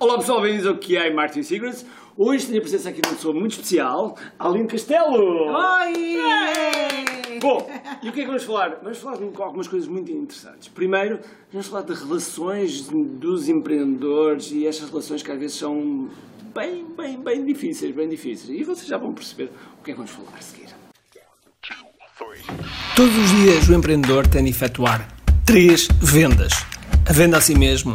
Olá pessoal, bem-vindos ao que é Martin Secrets. Hoje tenho a presença aqui de uma pessoa muito especial, Aline Castelo. Oi! Bom, e o que é que vamos falar? Vamos falar de algumas coisas muito interessantes. Primeiro, vamos falar de relações dos empreendedores e estas relações que às vezes são bem, bem, bem difíceis, bem difíceis. E vocês já vão perceber o que é que vamos falar a seguir. Todos os dias o empreendedor tem de efetuar três vendas: a venda a si mesmo,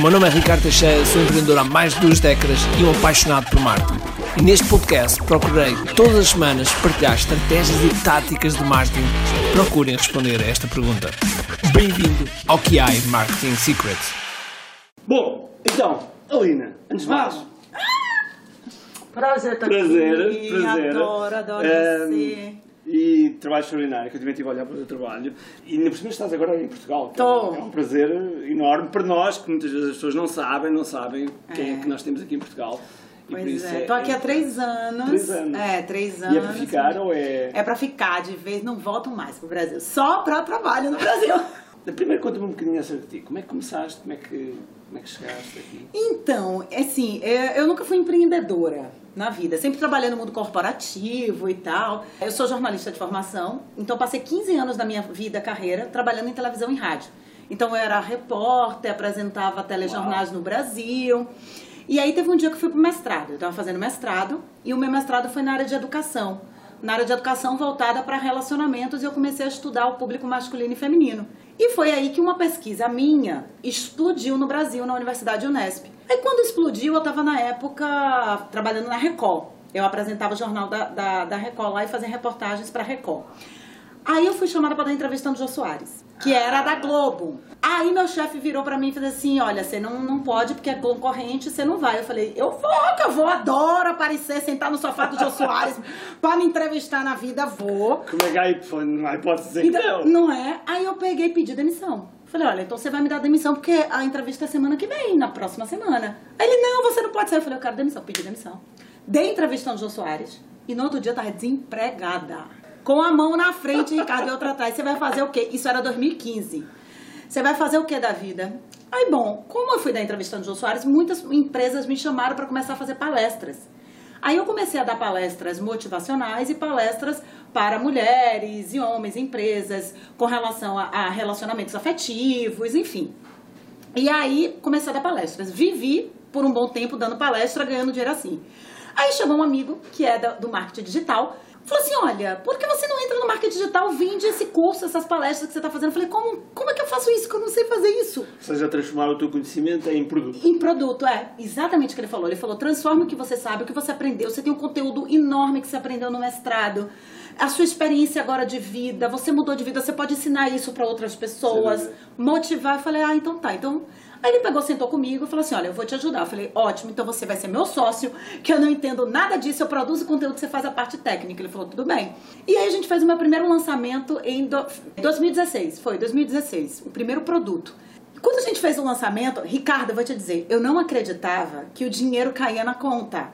O meu nome é Ricardo Teixeira, sou empreendedor há mais de duas décadas e um apaixonado por marketing. E neste podcast procurei todas as semanas partilhar estratégias e táticas de marketing procurem responder a esta pergunta. Bem-vindo ao QI Marketing Secrets. Bom, então, Alina, antes de mais, Prazer estar prazer, aqui. prazer. Adoro, adoro você. E trabalho extraordinário, que eu também estive a olhar para o teu trabalho. E ainda por cima estás agora em Portugal. que é um-. É um prazer enorme para nós, que muitas vezes as pessoas não sabem, não sabem quem é, É. que nós temos aqui em Portugal. E Pois é, tô aqui há três anos. Três anos. É, três anos. E é para ficar ou é... É pra ficar de vez, não volto mais pro Brasil. Só pra trabalho no Brasil. Primeiro conta-me um bocadinho acerca de ti. Como é que começaste? Como é que, como é que chegaste aqui? Então, assim, é, eu nunca fui empreendedora na vida. Sempre trabalhei no mundo corporativo e tal. Eu sou jornalista de formação, então passei 15 anos da minha vida, carreira, trabalhando em televisão e rádio. Então eu era repórter, apresentava telejornais no Brasil. E aí teve um dia que eu fui pro mestrado. Eu estava fazendo mestrado e o meu mestrado foi na área de educação. Na área de educação voltada para relacionamentos e eu comecei a estudar o público masculino e feminino. E foi aí que uma pesquisa minha explodiu no Brasil, na Universidade Unesp. Aí quando explodiu, eu estava na época trabalhando na Record. Eu apresentava o jornal da, da, da Record lá e fazia reportagens para Record. Aí eu fui chamada para dar entrevista no Jô Soares, que era da Globo. Aí meu chefe virou para mim e falou assim: Olha, você não, não pode porque é concorrente, você não vai. Eu falei: Eu vou, que eu vou, adoro aparecer, sentar no sofá do Jô Soares para me entrevistar na vida, vou. Como é que aí pô, não há hipótese de dizer Então, não? não é? Aí eu peguei e pedi demissão. Falei, olha, então você vai me dar demissão porque a entrevista é semana que vem, na próxima semana. Aí ele, não, você não pode sair. Eu falei, eu quero demissão. Pedi demissão. Dei entrevista no Jô Soares e no outro dia eu tava desempregada. Com a mão na frente, Ricardo, e outra atrás. Você vai fazer o quê? Isso era 2015. Você vai fazer o que da vida? Aí, bom, como eu fui dar entrevista no Jô Soares, muitas empresas me chamaram para começar a fazer palestras. Aí eu comecei a dar palestras motivacionais e palestras para mulheres e homens, empresas, com relação a, a relacionamentos afetivos, enfim. E aí comecei a dar palestras. Vivi por um bom tempo dando palestra, ganhando dinheiro assim. Aí chegou um amigo que é da- do marketing digital, falou assim: Olha, por que você não entra no marketing digital, vende esse curso, essas palestras que você está fazendo? Eu falei: como, como é que eu faço isso? Que eu não sei fazer isso. Ou seja, transformar o teu conhecimento em produto. Em produto, é exatamente o que ele falou. Ele falou: transforme o que você sabe, o que você aprendeu. Você tem um conteúdo enorme que você aprendeu no mestrado. A sua experiência agora de vida, você mudou de vida, você pode ensinar isso para outras pessoas, Sim. motivar. Eu falei: ah, então tá. Então. Aí ele pegou, sentou comigo e falou assim: Olha, eu vou te ajudar. Eu falei: Ótimo, então você vai ser meu sócio, que eu não entendo nada disso, eu produzo conteúdo, você faz a parte técnica. Ele falou: Tudo bem. E aí a gente fez o meu primeiro lançamento em do- 2016. Foi 2016, o primeiro produto. Quando a gente fez o lançamento, Ricardo, eu vou te dizer, eu não acreditava que o dinheiro caía na conta.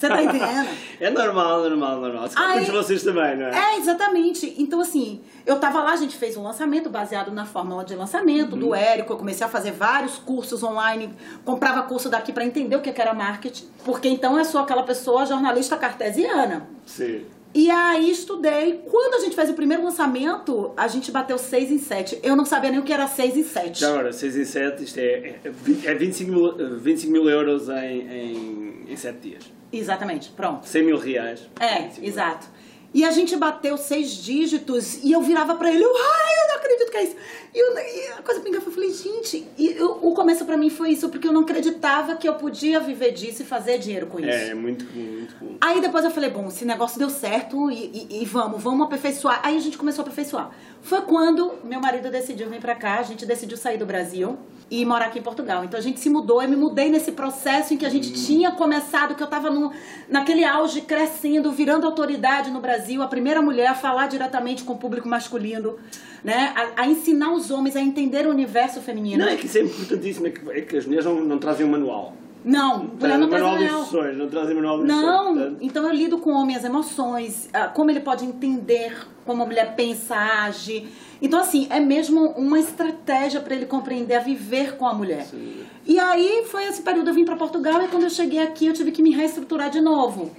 Você tá entendendo? É normal, normal, normal. Calhar Aí- todos vocês também, não é? Exatamente. Então, assim, eu tava lá, a gente fez um lançamento baseado na fórmula de lançamento do Érico. Eu comecei a fazer vários cursos online, comprava curso daqui pra entender o que era marketing. Porque então eu sou aquela pessoa jornalista cartesiana. Sim. E aí estudei. Quando a gente fez o primeiro lançamento, a gente bateu 6 em 7. Eu não sabia nem o que era 6 em 7. Já agora, 6 em 7, isto é, é, vi- é 25, mil, eh, 25 mil euros em, em, em 7 dias. Exatamente, pronto. 100 mil reais. É, 25 exato. E a gente bateu seis dígitos e eu virava pra ele, eu, ai, eu não acredito que é isso. E, eu- e a coisa pinga eu falei, gente, e eu- o começo pra mim foi isso, porque eu não acreditava que eu podia viver disso e fazer dinheiro com isso. É, é muito muito comum. Aí depois eu falei, bom, esse negócio deu certo e, e- e vamos, vamos aperfeiçoar. Aí a gente começou a aperfeiçoar. Foi quando meu marido decidiu vir pra cá, a gente decidiu sair do Brasil e morar aqui em Portugal. Então a gente se mudou, eu me mudei nesse processo em que a gente tinha começado, que eu tava no, naquele auge crescendo, virando autoridade no Brasil. Brasil a primeira mulher a falar diretamente com o público masculino, né? A, a ensinar os homens a entender o universo feminino. Não, é que isso é importantíssimo, é que, é que as mulheres não, não trazem um manual. Não, mulher não traz manual de instruções, não trazem manual de Não, então eu lido com o homem as emoções, ah, como ele pode entender como a mulher pensa, age. Então, assim, é mesmo uma estratégia para ele compreender a viver com a mulher. Sim. E aí foi esse período, eu vim para Portugal e quando eu cheguei aqui eu tive que me reestruturar de novo.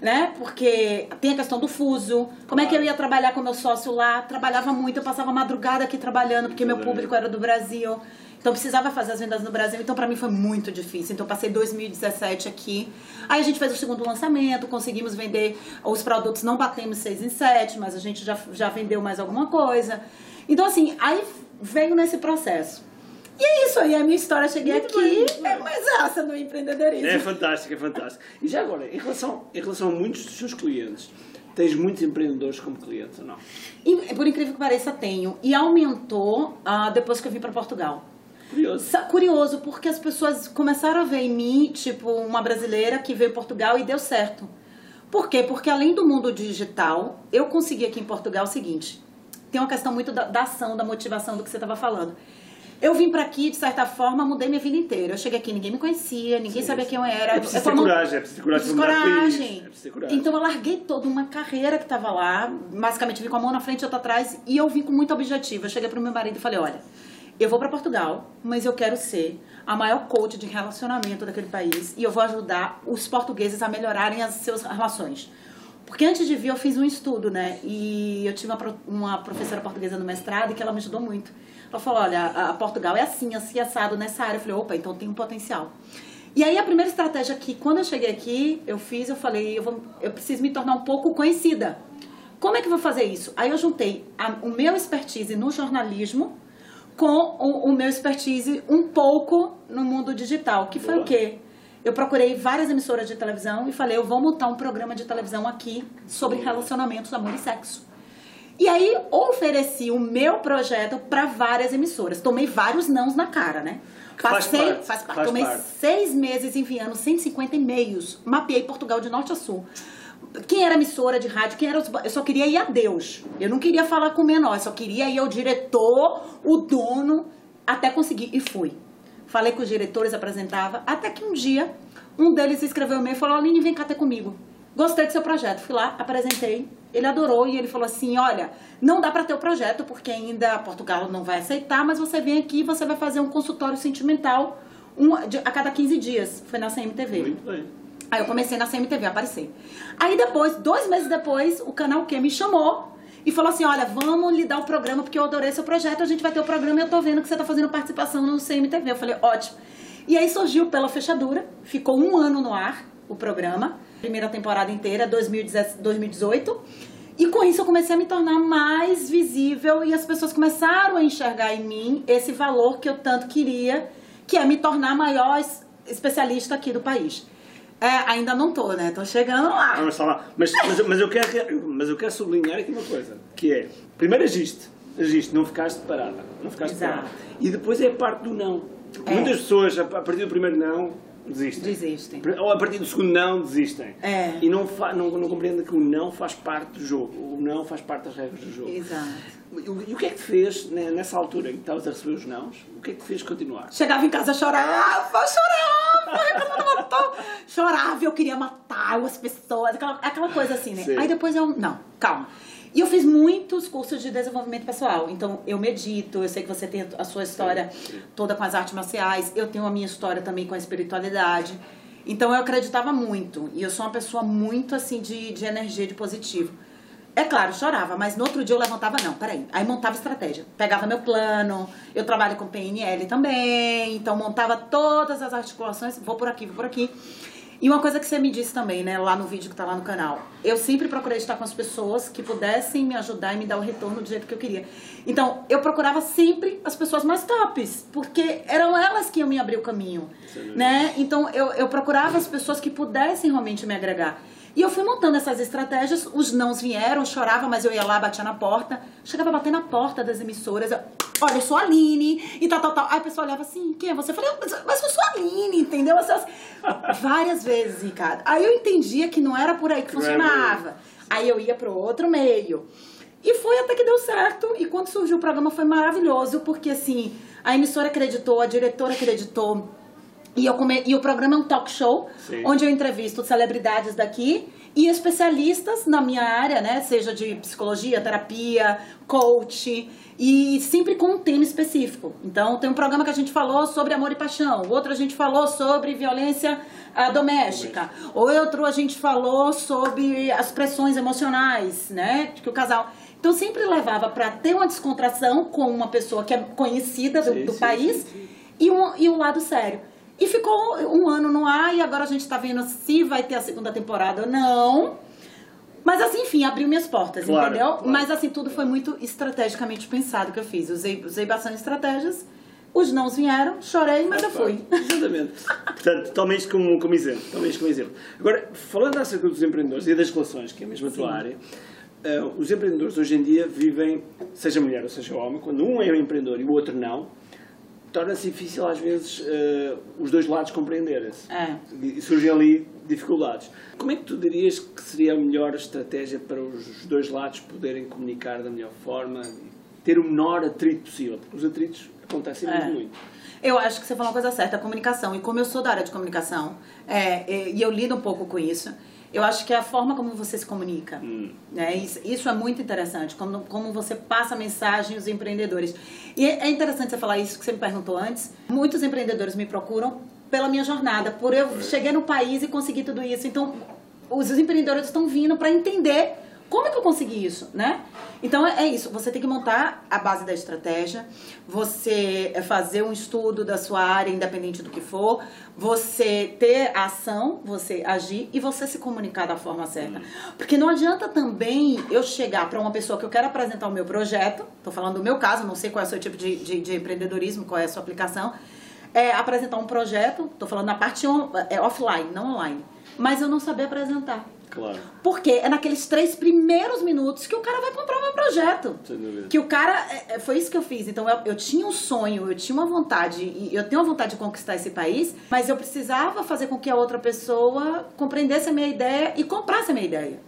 Né? Porque tem a questão do fuso. Como é que eu ia trabalhar com meu sócio lá? Trabalhava muito, eu passava madrugada aqui trabalhando, porque meu público era do Brasil. Então precisava fazer as vendas no Brasil, então para mim foi muito difícil. Então eu passei 2017 aqui. Aí a gente fez o segundo lançamento, conseguimos vender os produtos, não batemos 6 em 7, mas a gente já, já vendeu mais alguma coisa. Então assim, aí veio nesse processo. E é isso aí, a minha história, cheguei Muito aqui, bem, é mais essa no empreendedorismo. É fantástico, é fantástico. E já agora, em relação, em relação a muitos dos seus clientes, tens muitos empreendedores como clientes ou não? E, por incrível que pareça, tenho. E aumentou ah, depois que eu vim para Portugal. Curioso. Curioso, porque as pessoas começaram a ver em mim, tipo, uma brasileira que veio Portugal e deu certo. Por quê? Porque além do mundo digital, eu consegui aqui em Portugal o seguinte: tem uma questão muito da, da ação, da motivação do que você estava falando. Eu vim para aqui, de certa forma, mudei minha vida inteira. Eu cheguei aqui, ninguém me conhecia, ninguém sabia quem eu era. É preciso ter coragem, é preciso coragem coragem. é coragem. Então eu larguei toda uma carreira que estava lá, basicamente vim com a mão na frente e outra atrás, e eu vim com muito objetivo. Eu cheguei pro meu marido e falei: olha, eu vou para Portugal, mas eu quero ser a maior coach de relacionamento daquele país e eu vou ajudar os portugueses a melhorarem as suas relações. Porque antes de vir eu fiz um estudo, né? E eu tive uma, uma professora portuguesa no mestrado que ela me ajudou muito. Ela falou, olha, a, a Portugal é assim, assim, assado nessa área. Eu falei, opa, então tem um potencial. E aí a primeira estratégia que, quando eu cheguei aqui, eu fiz, eu falei, eu, vou, eu preciso me tornar um pouco conhecida. Como é que eu vou fazer isso? Aí eu juntei a- o meu expertise no jornalismo com o, o meu expertise um pouco no mundo digital, que foi Boa. o quê? Eu procurei várias emissoras de televisão e falei, eu vou montar um programa de televisão aqui sobre relacionamentos, amor e sexo. E aí ofereci o meu projeto para várias emissoras. Tomei vários nãos na cara, né? Faz Passei, parte, faz parte. faz Tomei parte. seis meses enviando 150 e-mails. Mapeei Portugal de norte a sul. Quem era emissora de rádio, quem era os... Eu só queria ir a Deus. Eu não queria falar com o menor, eu só queria ir ao diretor, o dono, até conseguir. E fui. Falei com os diretores, apresentava, até que um dia um deles escreveu e-mail e falou: Aline, vem cá ter comigo. Gostei do seu projeto. Fui lá, apresentei. Ele adorou e ele falou assim: Olha, não dá para ter o projeto porque ainda Portugal não vai aceitar, mas você vem aqui e você vai fazer um consultório sentimental um, de- a cada 15 dias. Foi na CMTV. Muito bem. Aí eu comecei na CMTV a aparecer. Aí depois, dois meses depois, o canal Q me chamou e falou assim: olha, vamos lhe dar o programa, porque eu adorei seu projeto, a gente vai ter o programa e eu tô vendo que você tá fazendo participação no CMTV. Eu falei, ótimo. E aí surgiu pela fechadura, ficou um ano no ar o programa, primeira temporada inteira, 2017 2018. E com isso eu comecei a me tornar mais visível e as pessoas começaram a enxergar em mim esse valor que eu tanto queria, que é me tornar a maior es- especialista aqui do país. É, ainda não tô, né? Tô chegando lá. Vamos falar. Mas, mas, mas, eu quero, mas eu quero sublinhar aqui uma coisa, que é, primeiro agiste, agiste, não ficaste parada, não ficaste Exato. parada. E depois é a parte do não. É. Muitas pessoas, a partir do primeiro não, desistem. Desistem. Ou a partir do segundo não, desistem. É. E não, não, não compreendem que o não faz parte do jogo, o não faz parte das regras do jogo. Exato. E o que é que te fez, né, nessa altura em que estavas a receber os nãos, o que é que te fez continuar? Chegava em casa, chorava, chorava, chorava, eu queria matar as pessoas, aquela, aquela coisa assim, né? Sim. Aí depois eu, não, calma. E eu fiz muitos cursos de desenvolvimento pessoal. Então, eu medito, eu sei que você tem a sua história sim. toda com as artes marciais, eu tenho a minha história também com a espiritualidade. Então, eu acreditava muito. E eu sou uma pessoa muito, assim, de, de energia, de positivo. É claro, chorava, mas no outro dia eu levantava, não, peraí. Aí montava estratégia. Pegava meu plano, eu trabalho com PNL também, então montava todas as articulações, vou por aqui, vou por aqui. E uma coisa que você me disse também, né, lá no vídeo que tá lá no canal. Eu sempre procurei estar com as pessoas que pudessem me ajudar e me dar o retorno do jeito que eu queria. Então, eu procurava sempre as pessoas mais tops, porque eram elas que iam me abrir o caminho, né? Então, eu, eu procurava as pessoas que pudessem realmente me agregar. E eu fui montando essas estratégias, os nãos vieram, chorava, mas eu ia lá, batia na porta. Chegava a bater na porta das emissoras. eu, Olha, eu sou a Aline, e tal, tal, tal. Aí a pessoa olhava assim, quem é você? Eu falei, mas, mas eu sou a Aline, entendeu? Várias vezes, Ricardo. Aí eu entendia que não era por aí que funcionava. Aí eu ia para outro meio. E foi até que deu certo. E quando surgiu o programa foi maravilhoso, porque assim, a emissora acreditou, a diretora acreditou. E, eu come... e o programa é um talk show, Sim. onde eu entrevisto celebridades daqui e especialistas na minha área, né? Seja de psicologia, terapia, coach, e sempre com um tema específico. Então, tem um programa que a gente falou sobre amor e paixão, outro a gente falou sobre violência ah, doméstica, outro a gente falou sobre as pressões emocionais, né? Que o casal. Então, sempre levava para ter uma descontração com uma pessoa que é conhecida do, Sim, do sim, país sim. E, um, e o lado sério. E ficou um ano no ar e agora a gente tá vendo se vai ter a segunda temporada ou não. Mas assim, enfim, abriu minhas portas, Claro, entendeu? claro. Mas assim, tudo foi muito estrategicamente pensado que eu fiz. Usei, usei bastante estratégias. Os nãos vieram, chorei, mas eu fui. Exatamente. Portanto, isto como, como exemplo. Isto como exemplo. Agora, falando acerca dos empreendedores e das relações, que é a tua área, eh, os empreendedores hoje em dia vivem, seja mulher ou seja homem, quando um é um empreendedor e o outro não, torna-se difícil às vezes eh, os dois lados compreenderem-se. É. E surgem ali dificuldades. Como é que tu dirias que seria a melhor estratégia para os dois lados poderem comunicar da melhor forma e ter o menor atrito possível? Porque os atritos acontecem É. muito, muito. Eu acho que você falou uma coisa certa, a comunicação. E como eu sou da área de comunicação, é, é, e eu lido um pouco com isso, eu acho que é a forma como você se comunica. Né? Isso, isso é muito interessante, como, como você passa a mensagem aos empreendedores. E é é interessante você falar isso que você me perguntou antes. Muitos empreendedores me procuram pela minha jornada, por eu cheguei no país e conseguir tudo isso. Então, os empreendedores estão vindo para entender como é que eu consegui isso, né? Então é é isso, você tem que montar a base da estratégia, você é fazer um estudo da sua área, independente do que for, você ter a ação, você agir e você se comunicar da forma certa. Porque não adianta também eu chegar para uma pessoa que eu quero apresentar o meu projeto, tô falando do meu caso, não sei qual é o seu tipo de, de, de empreendedorismo, qual é a sua aplicação, é apresentar um projeto, tô falando na parte on- é, offline, não online, mas eu não saber apresentar. Claro. Porque é naqueles três primeiros minutos que o cara vai comprar o meu projeto. Sem dúvida. Que o cara. é, é, Foi isso que eu fiz. Então eu, eu tinha um sonho, eu tinha uma vontade, e eu tenho uma vontade de conquistar esse país, mas eu precisava fazer com que a outra pessoa compreendesse a minha ideia e comprasse a minha ideia.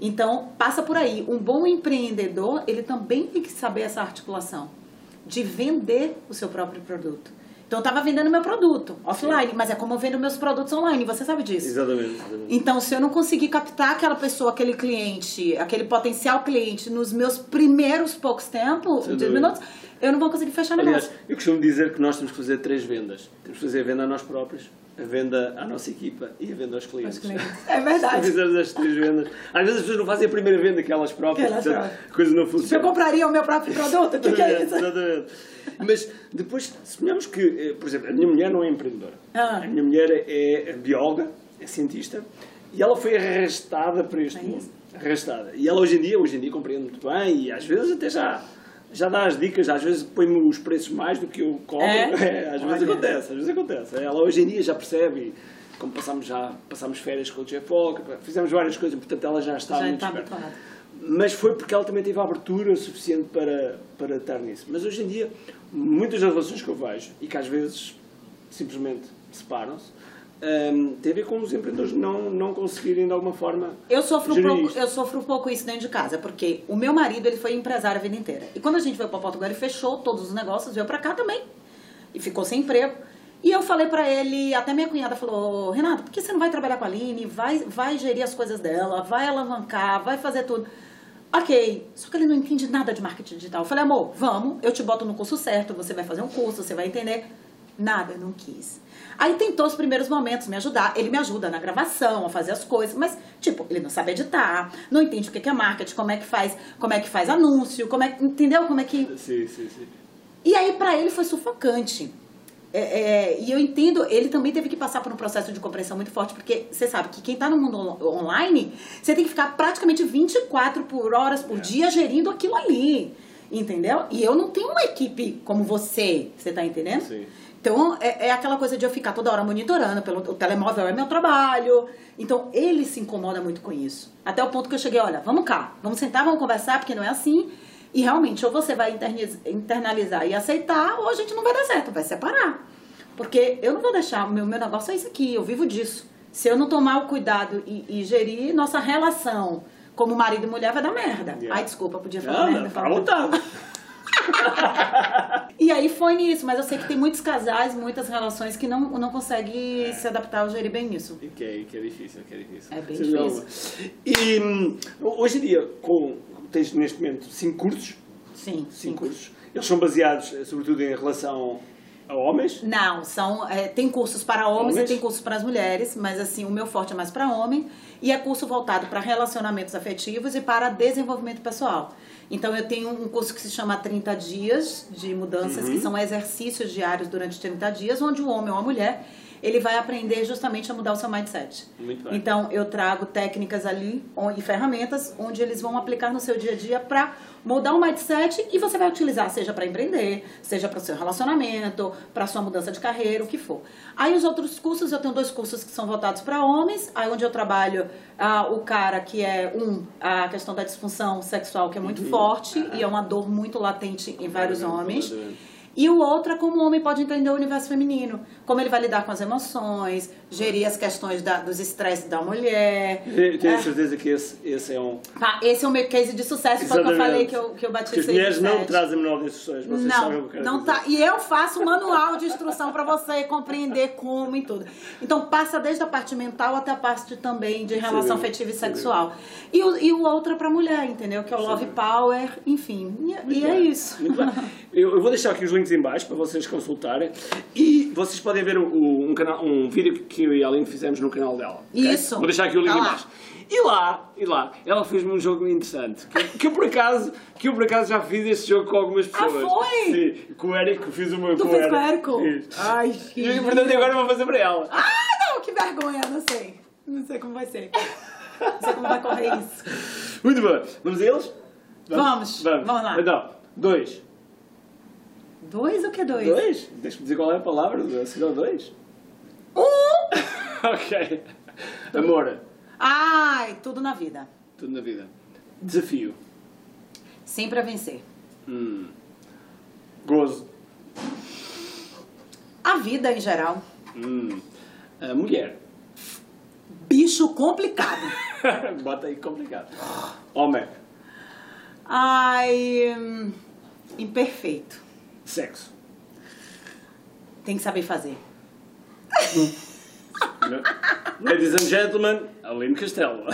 Então, passa por aí. Um bom empreendedor, ele também tem que saber essa articulação de vender o seu próprio produto. Então, eu estava vendendo meu produto offline, mas é como eu vendo meus produtos online, você sabe disso. Exatamente. exatamente. Então, se eu não conseguir captar aquela pessoa, aquele cliente, aquele potencial cliente nos meus primeiros poucos tempos, minutos, eu não vou conseguir fechar negócio. Aliás, eu costumo dizer que nós temos que fazer três vendas. Temos que fazer a venda a nós próprios, a venda à nossa equipa e a venda aos clientes. Clientes. É Se verdade. fizermos as três vendas. Às vezes as pessoas não fazem a primeira venda que elas próprias, Que elas portanto, a coisa não Se eu funciona. compraria o meu próprio produto, o que, que é isso? Exatamente. Mas depois, suponhamos que, eh, por exemplo, a minha mulher não é empreendedora. Ah. A minha mulher é bióloga, é cientista, e ela foi arrastada para este É mundo. Arrastada. E ela hoje em dia, hoje em dia compreende muito bem e às vezes até já, já dá as dicas, às vezes põe-me os preços mais do que eu cobro. É? às vezes Olha. acontece, às vezes acontece. Ela hoje em dia já percebe, como passámos já passámos férias com o Jeff Walker, fizemos várias coisas, portanto ela já está Já muito está esperta mas foi porque ela também teve a abertura suficiente para, para estar nisso. Mas hoje em dia, muitas das relações que eu vejo, e que às vezes simplesmente separam-se, hum, tem a ver com os empreendedores não, não conseguirem de alguma forma Eu sofro, um pouco, eu sofro um pouco isso dentro de casa, porque o meu marido ele foi empresário a vida inteira. E quando a gente veio para Portugal, ele fechou todos os negócios, veio para cá também. E ficou sem emprego. E eu falei para ele, até minha cunhada falou, Renato, por que você não vai trabalhar com a Aline? Vai, vai gerir as coisas dela, vai alavancar, vai fazer tudo. Ok, só que ele não entende nada de marketing digital. Eu falei, amor, vamos, eu te boto no curso certo, você vai fazer um curso, você vai entender. Nada, não quis. Aí tentou os primeiros momentos me ajudar. Ele me ajuda na gravação, a fazer as coisas, mas, tipo, ele não sabe editar, não entende o que é marketing, como é que faz, como é que faz anúncio, como é, entendeu? Como é que Sim, sim, sim. e aí, pra ele, foi sufocante. É, é, e eu entendo, ele também teve que passar por um processo de compreensão muito forte, porque você sabe que quem tá no mundo on- online, você tem que ficar praticamente 24 por horas por dia gerindo aquilo ali. Entendeu? E eu não tenho uma equipe como você, você tá entendendo? Sim. Então, é, é aquela coisa de eu ficar toda hora monitorando, pelo, o telemóvel é meu trabalho. Então, ele se incomoda muito com isso. Até o ponto que eu cheguei, olha, vamos cá, vamos sentar, vamos conversar, porque não é assim. E realmente, ou você vai internalizar e aceitar, ou a gente não vai dar certo, vai separar. Porque eu não vou deixar, o meu, meu negócio é isso aqui, eu vivo disso. Se eu não tomar o cuidado e, e gerir nossa relação Como marido e mulher vai dar merda. Yeah. Ai, desculpa, podia falar Não, merda. não, tá. E aí foi nisso, mas eu sei que tem muitos casais, muitas relações que não, não conseguem se adaptar ou gerir bem isso. Que é, que é difícil, que é difícil. É bem dúvida. difícil. E hum, hoje em dia, com, tens neste momento cinco cursos, Sim, cinco sim. cursos. Eles são baseados, eh, sobretudo, em relação a homens. Não, são, é, tem cursos para homens, Homens? e tem cursos para as mulheres, mas assim, o meu forte é mais para homem. E é curso voltado para relacionamentos afetivos e para desenvolvimento pessoal. Então eu tenho um curso que se chama 30 dias de mudanças, Uhum. que são exercícios diários durante 30 dias, onde o homem ou a mulher, ele vai aprender justamente a mudar o seu mindset. Muito bem. Então eu trago técnicas ali e ferramentas onde eles vão aplicar no seu dia a dia para mudar o mindset e você vai utilizar, seja para empreender, seja para o seu relacionamento, para sua mudança de carreira, o que for. Aí os outros cursos, eu tenho dois cursos que são voltados para homens, aí onde eu trabalho ah, o cara que é um a questão da disfunção sexual que é muito forte e é uma dor muito latente em vários homens. E o outro é como o homem pode entender o universo feminino, como ele vai lidar com as emoções, gerir as questões da- dos estresses da mulher. Tenho tenho É. certeza que esse, esse é um. Pá, esse é o meu case de sucesso, foi o que eu falei que eu, que eu bati as mulheres de não trazem menor instruções, vocês sabem o que Não, eu não dizer. tá. E eu faço um manual de instrução para você compreender como e tudo. Então passa desde a parte mental até a parte também de relação Sim, afetiva e sim. sexual. E o, e o outro é para mulher, entendeu? Que é o Love Power, enfim. E, e é isso. Eu, eu vou deixar aqui os links em baixo para vocês consultarem e vocês podem ver o- o- um, canal, um vídeo que eu e a Aline fizemos no canal dela. ok? Isso. Vou deixar aqui o link Tá em baixo. E lá, e lá, ela fez-me um jogo interessante. Que, que eu por acaso, que eu por acaso já fiz este jogo com algumas Ah, pessoas. foi? Sim, com o Érico, fiz o meu Tu com o? Fiz. Ai, E filho. portanto agora vou fazer para ela. Ah, não, que vergonha, não sei. Não sei como vai ser. Não sei como vai correr isso. Muito bem. Vamos a eles? Vamos, vamos lá. Então, dois. Dois ou que dois? Dois? Deixa-me dizer qual é a palavra seguir ao dois. Um! ok. Amor, Ai, tudo na vida. tudo na vida. Desafio. Sempre a vencer. Hum. Gozo. A vida em geral. Hum. A mulher. Bicho complicado. Bota aí complicado. Homem. Ai, hum, imperfeito. Sexo. Tem que saber fazer. Ladies and gentlemen, Aline Castelo.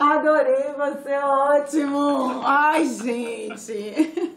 Adorei, você é ótimo. Ai, gente.